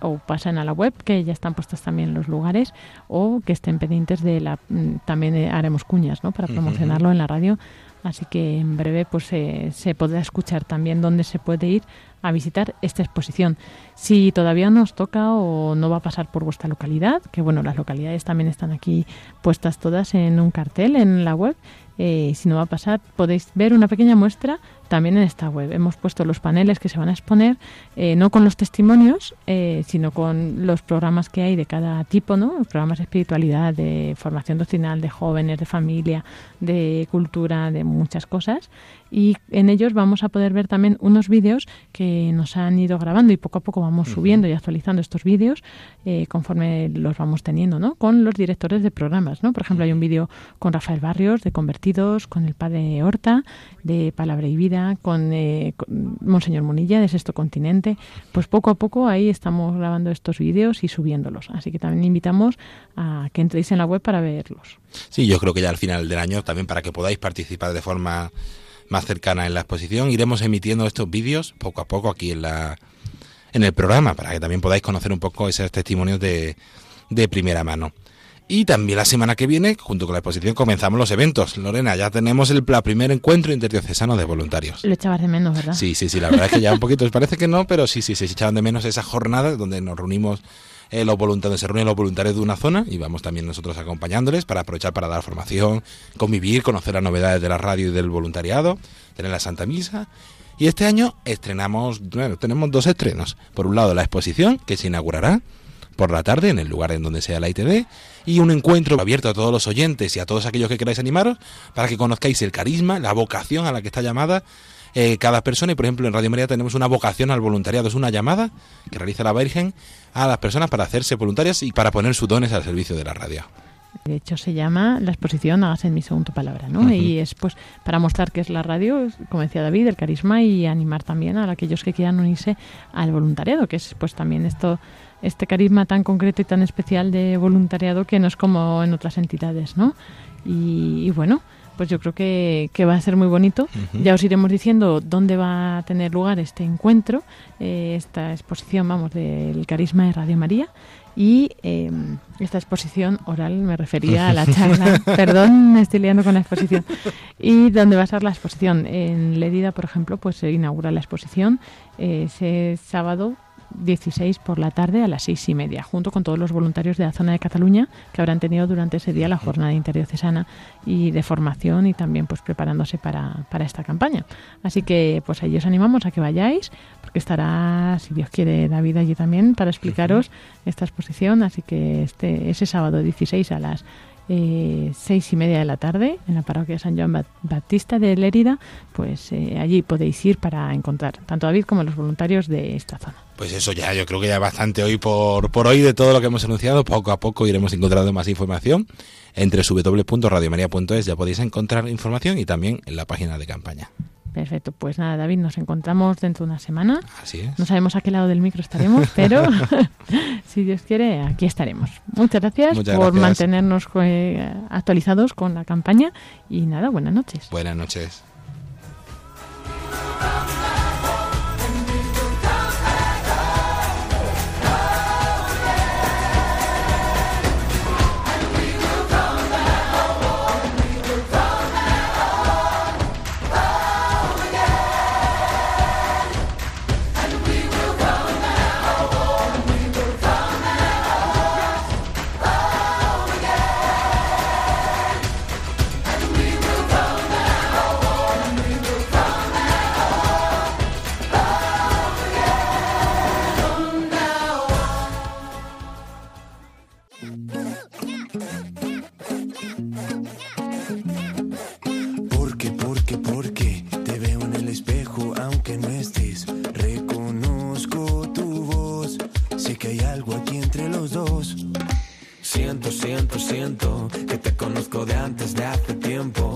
o pasen a la web, que ya están puestos también los lugares, o que estén pendientes de la... mm, También eh, haremos cuñas, ¿no? Para promocionarlo en la radio, así que en breve pues eh, se podrá escuchar también dónde se puede ir a visitar esta exposición. Si todavía nos toca o no va a pasar por vuestra localidad, que bueno, las localidades también están aquí puestas todas en un cartel en la web, eh, si no va a pasar podéis ver una pequeña muestra también en esta web. Hemos puesto los paneles que se van a exponer, eh, no con los testimonios, eh, sino con los programas que hay de cada tipo, ¿no? Programas de espiritualidad, de formación doctrinal, de jóvenes, de familia, de cultura, de muchas cosas. Y en ellos vamos a poder ver también unos vídeos que nos han ido grabando y poco a poco vamos subiendo y actualizando estos vídeos eh, conforme los vamos teniendo, ¿no? Con los directores de programas, ¿no? Por ejemplo, hay un vídeo con Rafael Barrios de Convertidos, con el padre Horta de Palabra y Vida, con, eh, con Monseñor Munilla de Sexto Continente. Pues poco a poco ahí estamos grabando estos vídeos y subiéndolos. Así que también invitamos a que entréis en la web para verlos.
Sí, yo creo que ya al final del año, también para que podáis participar de forma más cercana en la exposición, iremos emitiendo estos vídeos poco a poco aquí en la en el programa, para que también podáis conocer un poco esos testimonios de, de primera mano. Y también la semana que viene, junto con la exposición, comenzamos los eventos. Lorena, ya tenemos el primer encuentro interdiocesano de voluntarios.
Lo echabas de menos, ¿verdad?
Sí, sí, sí, la verdad es que ya un poquito, parece que no, pero sí, sí, sí, se echaban de menos esa jornada donde nos reunimos eh, los voluntarios, se reúnen los voluntarios de una zona y vamos también nosotros acompañándoles para aprovechar para dar formación, convivir, conocer las novedades de la radio y del voluntariado, tener la Santa Misa. Y este año estrenamos, bueno, tenemos dos estrenos. Por un lado, la exposición que se inaugurará por la tarde en el lugar en donde sea la ITD y un encuentro abierto a todos los oyentes y a todos aquellos que queráis animaros para que conozcáis el carisma, la vocación a la que está llamada eh, cada persona y por ejemplo en Radio María tenemos una vocación al voluntariado, es una llamada que realiza la Virgen a las personas para hacerse voluntarias y para poner sus dones al servicio de la radio.
De hecho, se llama la exposición Hágase en mi segundo palabra, ¿no? Y es pues para mostrar que es la radio, como decía David, el carisma y animar también a aquellos que quieran unirse al voluntariado, que es pues también esto este carisma tan concreto y tan especial de voluntariado que no es como en otras entidades, ¿no? Y, y bueno, pues yo creo que, que va a ser muy bonito. Ya os iremos diciendo dónde va a tener lugar este encuentro, eh, esta exposición, vamos, del carisma de Radio María. Y eh, esta exposición oral me refería a la charla. Perdón, me estoy liando con la exposición. ¿Y dónde va a ser la exposición? En Lérida, por ejemplo, pues se inaugura la exposición eh, ese sábado 16 por la tarde a las seis y media, junto con todos los voluntarios de la zona de Cataluña que habrán tenido durante ese día la jornada interdiocesana y de formación y también pues preparándose para, para esta campaña. Así que pues ahí os animamos a que vayáis, porque estará, si Dios quiere, David allí también para explicaros esta exposición. Así que este ese sábado 16 a las eh, seis y media de la tarde en la parroquia San Juan Baptista de Lérida, pues eh, allí podéis ir para encontrar tanto a David como a los voluntarios de esta zona.
Pues eso ya, yo creo que ya bastante hoy por, por hoy de todo lo que hemos anunciado. Poco a poco iremos encontrando más información. Entre www.radiomaria.es ya podéis encontrar información y también en la página de campaña.
Perfecto, pues nada, David, nos encontramos dentro de una semana.
Así es.
No sabemos a qué lado del micro estaremos, pero si Dios quiere, aquí estaremos. Muchas gracias
Muchas
por
gracias.
mantenernos eh, actualizados con la campaña y nada, buenas noches.
Buenas noches.
Que te conozco de antes de hace tiempo.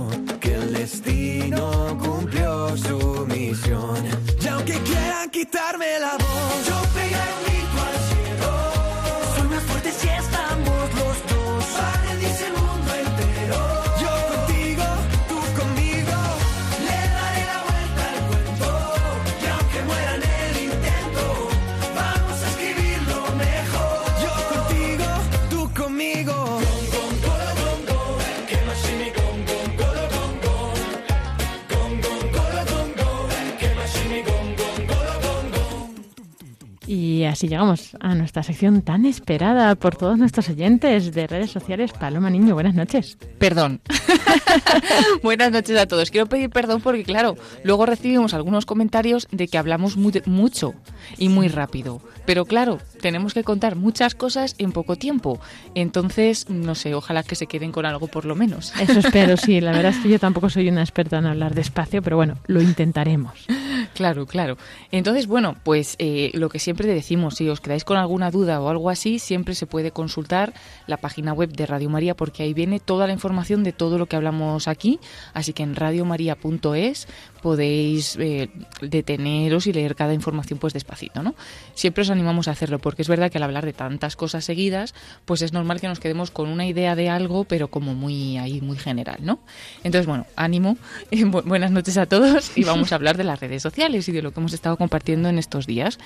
Así llegamos a nuestra sección tan esperada por todos nuestros oyentes de redes sociales. Paloma Niño, buenas noches.
Perdón. Buenas noches a todos. Quiero pedir perdón porque, claro, luego recibimos algunos comentarios de que hablamos mu- mucho y muy rápido. Pero claro, tenemos que contar muchas cosas en poco tiempo. Entonces, no sé, ojalá que se queden con algo por lo menos.
Eso espero, sí. La verdad es que yo tampoco soy una experta en hablar despacio, pero bueno, lo intentaremos.
Claro, claro. Entonces, bueno, pues eh, lo que siempre decimos, si os quedáis con alguna duda o algo así, siempre se puede consultar la página web de Radio María porque ahí viene toda la información de todo lo que hablamos aquí. Así que en radiomaria.es podéis eh, deteneros y leer cada información pues despacito, ¿no? Siempre os animamos a hacerlo porque es verdad que al hablar de tantas cosas seguidas, pues es normal que nos quedemos con una idea de algo, pero como muy ahí, muy general, ¿no? Entonces, bueno, ánimo, Bu- buenas noches a todos y vamos a hablar de las redes sociales y de lo que hemos estado compartiendo en estos días.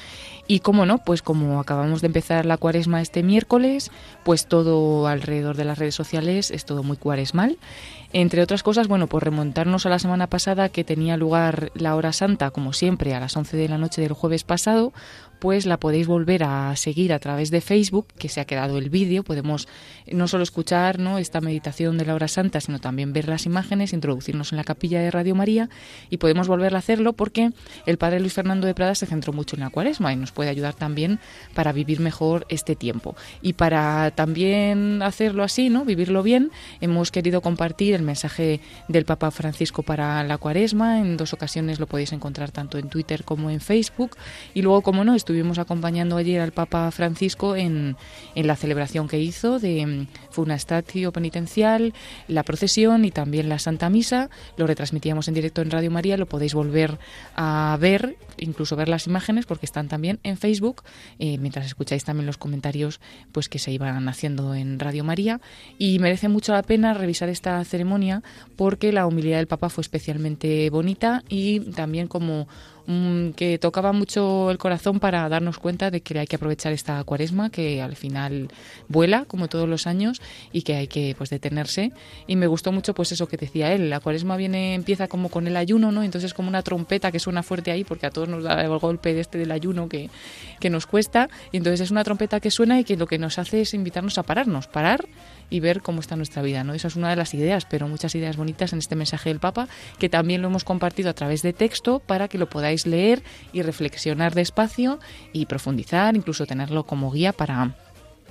Y cómo no, pues como acabamos de empezar la cuaresma este miércoles, pues todo alrededor de las redes sociales es todo muy cuaresmal. Entre otras cosas, bueno, pues remontarnos a la semana pasada que tenía lugar la hora santa, como siempre, a las 11 de la noche del jueves pasado, pues la podéis volver a seguir a través de Facebook, que se ha quedado el vídeo. Podemos no solo escuchar ¿no? esta meditación de la hora santa, sino también ver las imágenes, introducirnos en la capilla de Radio María y podemos volver a hacerlo porque el padre Luis Fernando de Prada se centró mucho en la cuaresma y nos puede ayudar también para vivir mejor este tiempo. Y para también hacerlo así, ¿no? vivirlo bien, hemos querido compartir el mensaje del Papa Francisco para la cuaresma. En dos ocasiones lo podéis encontrar tanto en Twitter como en Facebook. Y luego, como no, estuvimos acompañando ayer al Papa Francisco en, en la celebración que hizo de mm, Funastatio Penitencial, la procesión y también la Santa Misa. Lo retransmitíamos en directo en Radio María, lo podéis volver a ver, incluso ver las imágenes, porque están también en Facebook, eh, mientras escucháis también los comentarios pues que se iban haciendo en Radio María. Y merece mucho la pena revisar esta ceremonia porque la humildad del Papa fue especialmente bonita y también como mm, que tocaba mucho el corazón para darnos cuenta de que hay que aprovechar esta cuaresma que al final vuela como todos los años y que hay que pues detenerse. Y me gustó mucho pues eso que decía él la cuaresma viene empieza como con el ayuno no entonces como una trompeta que suena fuerte ahí porque a todos nos da el golpe de este del ayuno que, que nos cuesta. Y entonces es una trompeta que suena y que lo que nos hace es invitarnos a pararnos. Parar y ver cómo está nuestra vida, ¿no? Esa es una de las ideas, pero muchas ideas bonitas en este mensaje del Papa, que también lo hemos compartido a través de texto para que lo podáis leer y reflexionar despacio y profundizar, incluso tenerlo como guía para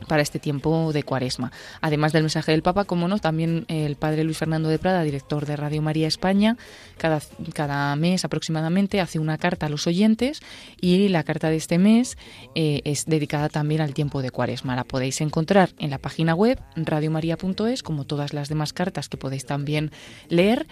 para este tiempo de cuaresma. Además del mensaje del Papa, como no, también el padre Luis Fernando de Prada, director de Radio María España, cada, cada mes aproximadamente hace una carta a los oyentes y la carta de este mes eh, es dedicada también al tiempo de cuaresma. La podéis encontrar en la página web radiomaria.es, como todas las demás cartas que podéis también leer,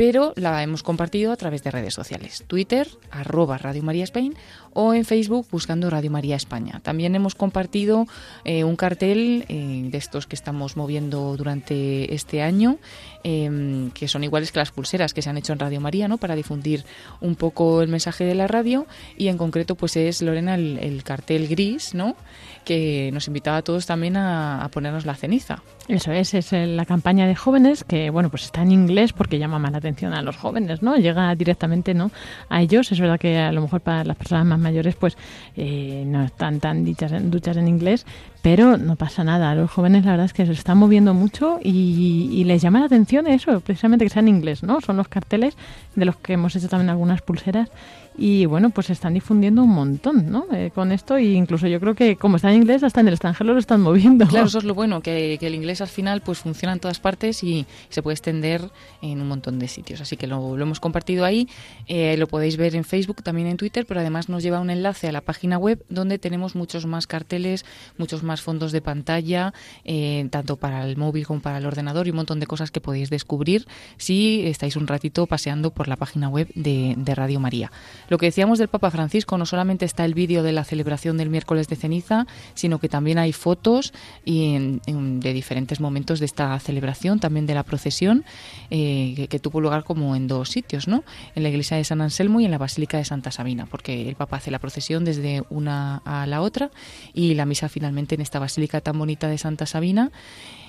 pero la hemos compartido a través de redes sociales. Twitter, arroba Radio María Spain, o en Facebook buscando Radio María España. También hemos compartido eh, un cartel eh, de estos que estamos moviendo durante este año, em, que son iguales que las pulseras que se han hecho en Radio María, ¿no? Para difundir un poco el mensaje de la radio y en concreto pues es Lorena el, cartel gris, ¿no? Que nos invitaba a todos también a, ponernos la ceniza.
Eso es, es la campaña de jóvenes que, bueno, pues está en inglés porque llama más la atención a los jóvenes, ¿no? Llega directamente, ¿no? A ellos. Es verdad que a lo mejor para las personas más mayores, pues eh, no están tan dichas, duchas en inglés, pero no pasa nada. A los jóvenes la verdad es que se están moviendo mucho y, y, les llama la atención eso, precisamente que sea en inglés, ¿no? Son los carteles de los que hemos hecho también algunas pulseras y bueno, pues se están difundiendo un montón, ¿no? Eh, con esto y incluso yo creo que como está en inglés, hasta en el extranjero lo están moviendo.
Claro, eso es lo bueno, que, el inglés al final pues funciona en todas partes y se puede extender en un montón de sitios. Así que lo, hemos compartido ahí, eh, lo podéis ver en Facebook, también en Twitter, pero además nos lleva un enlace a la página web donde tenemos muchos más carteles, muchos más fondos de pantalla, eh, tanto para el móvil como para el ordenador y un montón de cosas que podéis descubrir si estáis un ratito paseando por la página web de Radio María. Lo que decíamos del Papa Francisco, no solamente está el vídeo de la celebración del miércoles de ceniza, sino que también hay fotos y de diferentes momentos de esta celebración, también de la procesión, eh, que, tuvo lugar como en dos sitios, ¿no? En la iglesia de San Anselmo y en la Basílica de Santa Sabina, porque el Papa hace la procesión desde una a la otra y la misa finalmente en esta basílica tan bonita de Santa Sabina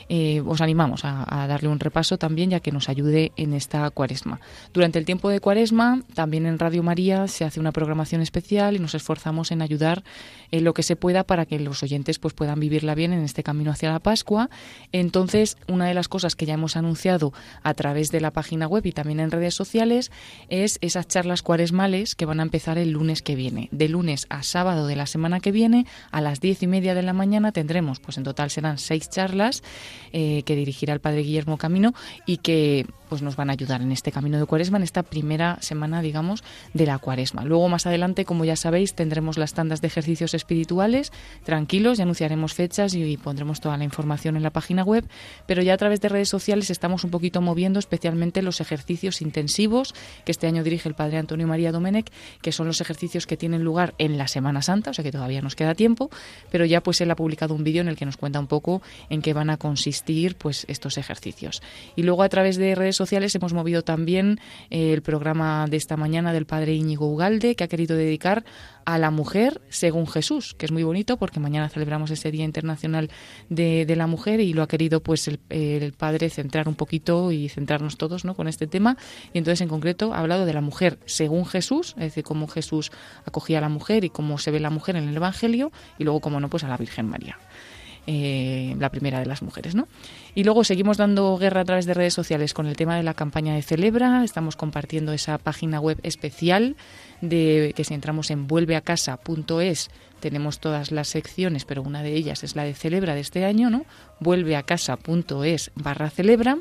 eh, os animamos a, darle un repaso también ya que nos ayude en esta cuaresma. Durante el tiempo de cuaresma, también en Radio María se hace una programación especial y nos esforzamos en ayudar en lo que se pueda para que los oyentes pues, puedan vivirla bien en este camino hacia la Pascua. Entonces, una de las cosas que ya hemos anunciado a través de la página web y también en redes sociales es esas charlas cuaresmales que van a empezar el lunes que viene. De lunes a sábado de la semana que viene, a las diez y media de la mañana tendremos, pues en total serán seis charlas eh, que dirigirá el Padre Guillermo Camino y que pues nos van a ayudar en este camino de Cuaresma, en esta primera semana, digamos, de la Cuaresma. Luego, más adelante, como ya sabéis, tendremos las tandas de ejercicios espirituales, tranquilos, ya anunciaremos fechas y, pondremos toda la información en la página web, pero ya a través de redes sociales estamos un poquito moviendo especialmente los ejercicios intensivos que este año dirige el Padre Antonio María Domenech, que son los ejercicios que tienen lugar en la Semana Santa, o sea que todavía nos queda tiempo, pero ya pues él ha publicado un vídeo en el que nos cuenta un poco en qué van a consistir pues estos ejercicios. Y luego a través de redes sociales hemos movido también eh, el programa de esta mañana del padre Íñigo Ugalde, que ha querido dedicar a la mujer según Jesús, que es muy bonito porque mañana celebramos ese Día Internacional de, la Mujer y lo ha querido pues el, el, padre centrar un poquito y centrarnos todos ¿no? con este tema. Y entonces en concreto ha hablado de la mujer según Jesús, es decir, cómo Jesús acogía a la mujer y cómo se ve la mujer en el Evangelio y luego, como no, pues a la Virgen María. Eh, la primera de las mujeres, ¿no? Y luego seguimos dando guerra a través de redes sociales con el tema de la campaña de Celebra. Estamos compartiendo esa página web especial de que si entramos en vuelveacasa.es tenemos todas las secciones, pero una de ellas es la de Celebra de este año, ¿no? Vuelveacasa.es barra Celebra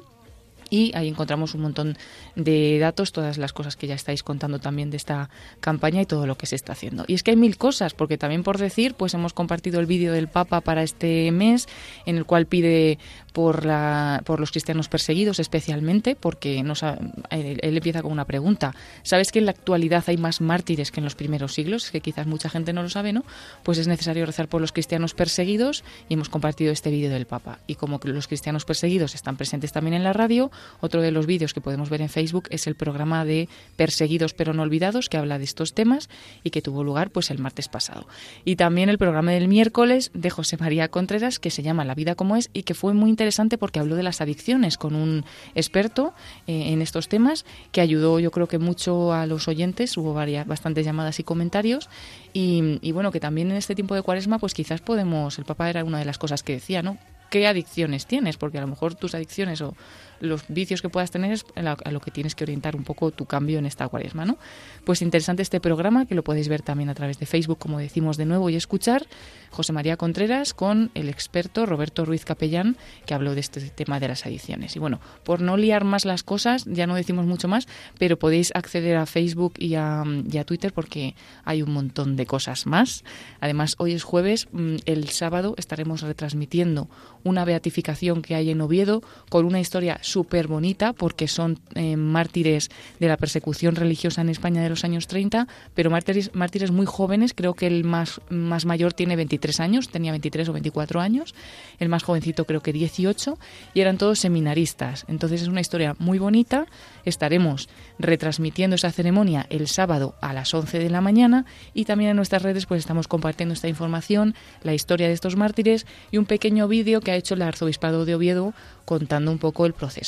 y ahí encontramos un montón de datos, todas las cosas que ya estáis contando también de esta campaña y todo lo que se está haciendo. Y es que hay mil cosas, porque también por decir, pues hemos compartido el vídeo del Papa para este mes, en el cual pide por, la, por los cristianos perseguidos especialmente, porque nos él, empieza con una pregunta. ¿Sabes que en la actualidad hay más mártires que en los primeros siglos? Que quizás mucha gente no lo sabe, ¿no? Pues es necesario rezar por los cristianos perseguidos y hemos compartido este vídeo del Papa. Y como los cristianos perseguidos están presentes también en la radio, otro de los vídeos que podemos ver en Facebook es el programa de Perseguidos pero no olvidados, que habla de estos temas y que tuvo lugar pues el martes pasado. Y también el programa del miércoles de José María Contreras, que se llama La vida como es y que fue muy interesante porque habló de las adicciones con un experto eh, en estos temas que ayudó yo creo que mucho a los oyentes, hubo varias, bastantes llamadas y comentarios y, y bueno, que también en este tiempo de cuaresma pues quizás podemos, el Papa era una de las cosas que decía, ¿no? qué adicciones tienes, porque a lo mejor tus adicciones o los vicios que puedas tener es a lo que tienes que orientar un poco tu cambio en esta cuaresma, ¿no? Pues interesante este programa que lo podéis ver también a través de Facebook, como decimos de nuevo, y escuchar José María Contreras con el experto Roberto Ruiz Capellán, que habló de este tema de las adicciones. Y bueno, por no liar más las cosas, ya no decimos mucho más, pero podéis acceder a Facebook y a, y a Twitter porque hay un montón de cosas más. Además, hoy es jueves, mm, el sábado estaremos retransmitiendo una beatificación que hay en Oviedo con una historia súper bonita porque son eh, mártires de la persecución religiosa en España de los años 30, pero mártires, mártires muy jóvenes, creo que el más, más mayor tiene 23 años, tenía 23 o 24 años, el más jovencito creo que 18, y eran todos seminaristas. Entonces es una historia muy bonita, estaremos retransmitiendo esa ceremonia el sábado a las 11 de la mañana y también en nuestras redes pues estamos compartiendo esta información, la historia de estos mártires y un pequeño vídeo que ha hecho el arzobispado de Oviedo contando un poco el proceso.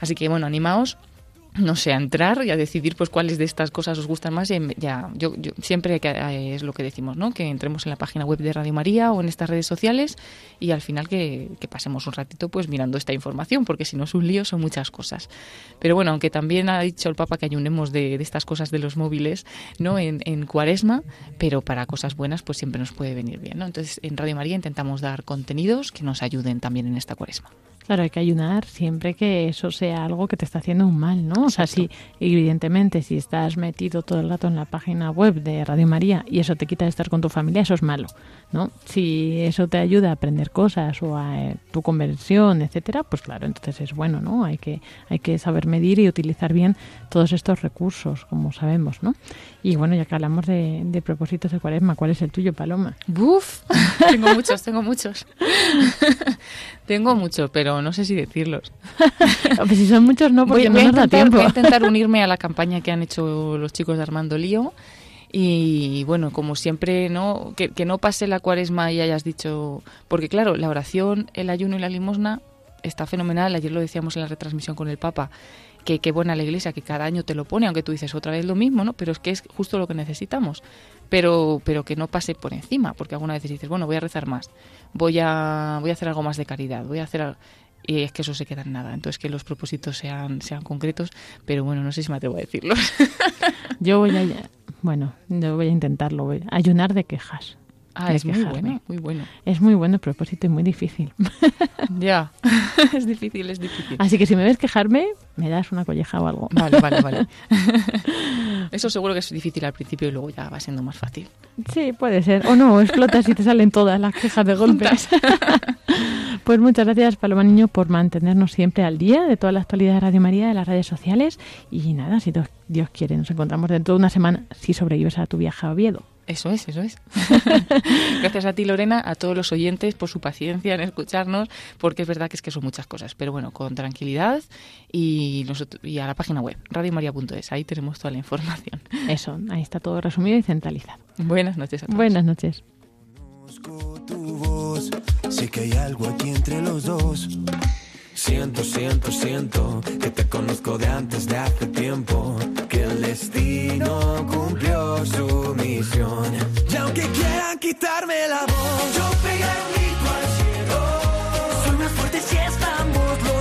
Así que bueno, animaos no sé, a entrar y a decidir pues cuáles de estas cosas os gustan más. Y ya, yo, siempre que, eh, es lo que decimos, ¿no? Que entremos en la página web de Radio María o en estas redes sociales y al final que, pasemos un ratito pues mirando esta información, porque si no es un lío, son muchas cosas. Pero bueno, aunque también ha dicho el Papa que ayunemos de, de estas cosas de los móviles, ¿no? En, en, cuaresma, pero para cosas buenas pues siempre nos puede venir bien, ¿no? Entonces en Radio María intentamos dar contenidos que nos ayuden también en esta cuaresma.
Claro, hay que ayunar siempre que eso sea algo que te está haciendo un mal, ¿no? O sea, si evidentemente si estás metido todo el rato en la página web de Radio María y eso te quita de estar con tu familia, eso es malo, ¿no? Si eso te ayuda a aprender cosas o a eh, tu conversión, etcétera, pues claro, entonces es bueno, ¿no? Hay que hay que saber medir y utilizar bien todos estos recursos, como sabemos, ¿no? Y bueno, ya que hablamos de, de propósitos de Cuaresma, ¿cuál es el tuyo, Paloma?
Buf, tengo muchos, tengo muchos. tengo mucho, pero no sé si decirlos.
pues si son muchos no, porque no nos da tiempo.
Voy a intentar unirme a la campaña que han hecho los chicos de Armando Lío. Y bueno, como siempre, ¿no? Que, no pase la cuaresma y hayas dicho. Porque claro, la oración, el ayuno y la limosna está fenomenal. Ayer lo decíamos en la retransmisión con el Papa que qué buena la iglesia que cada año te lo pone, aunque tú dices otra vez lo mismo, ¿no? Pero es que es justo lo que necesitamos. Pero, pero que no pase por encima, porque alguna vez dices, bueno, voy a rezar más, voy a, voy a hacer algo más de caridad, voy a hacer y es que eso se queda en nada. Entonces que los propósitos sean, sean concretos, pero bueno, no sé si me atrevo a decirlos.
yo voy a, bueno, yo voy a intentarlo, voy a ayunar de quejas.
Ah, es muy bueno, muy bueno.
Es muy bueno el propósito y muy difícil.
ya, es difícil, es difícil.
Así que si me ves quejarme, me das una colleja o algo.
Vale, vale, vale. Eso seguro que es difícil al principio y luego ya va siendo más fácil.
Sí, puede ser. O no, explotas y te salen todas las quejas de golpes. pues muchas gracias, Paloma Niño, por mantenernos siempre al día de toda la actualidad de Radio María, de las redes sociales. Y nada, si Dios quiere, nos encontramos dentro de una semana si sobrevives a tu viaje a Oviedo.
Eso es, eso es. Gracias a ti, Lorena, a todos los oyentes por su paciencia en escucharnos, porque es verdad que es que son muchas cosas. Pero bueno, con tranquilidad y, nosotros, y a la página web, radiomaria.es, ahí tenemos toda la información.
Eso, ahí está todo resumido y centralizado.
Buenas noches a todos.
Buenas noches.
sé que hay algo aquí entre los dos. Siento, siento, siento que te conozco de antes de hace tiempo. Que el destino cumplió su misión. Y aunque quieran quitarme la voz, yo pegaré un grito al cielo. Soy más fuerte si estamos los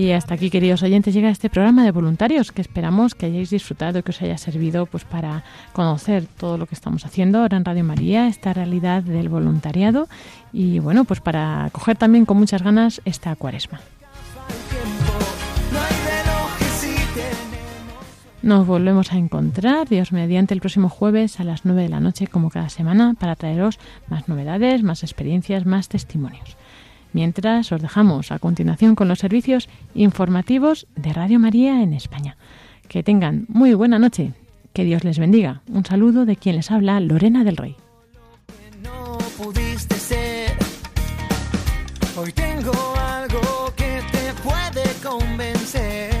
Y
hasta aquí, queridos oyentes, llega este programa de voluntarios que esperamos que hayáis disfrutado que os haya servido pues para conocer todo lo que estamos haciendo ahora en Radio María, esta realidad del voluntariado y bueno, pues para coger también con muchas ganas esta cuaresma. Nos volvemos a encontrar, Dios mediante, el próximo jueves a las 9 de la noche, como cada semana, para traeros más novedades, más experiencias, más testimonios. Mientras os dejamos a continuación con los servicios informativos de Radio María en España. Que tengan muy buena noche. Que Dios les bendiga. Un saludo de quien les habla, Lorena del Rey.
Hoy tengo algo que te puede convencer.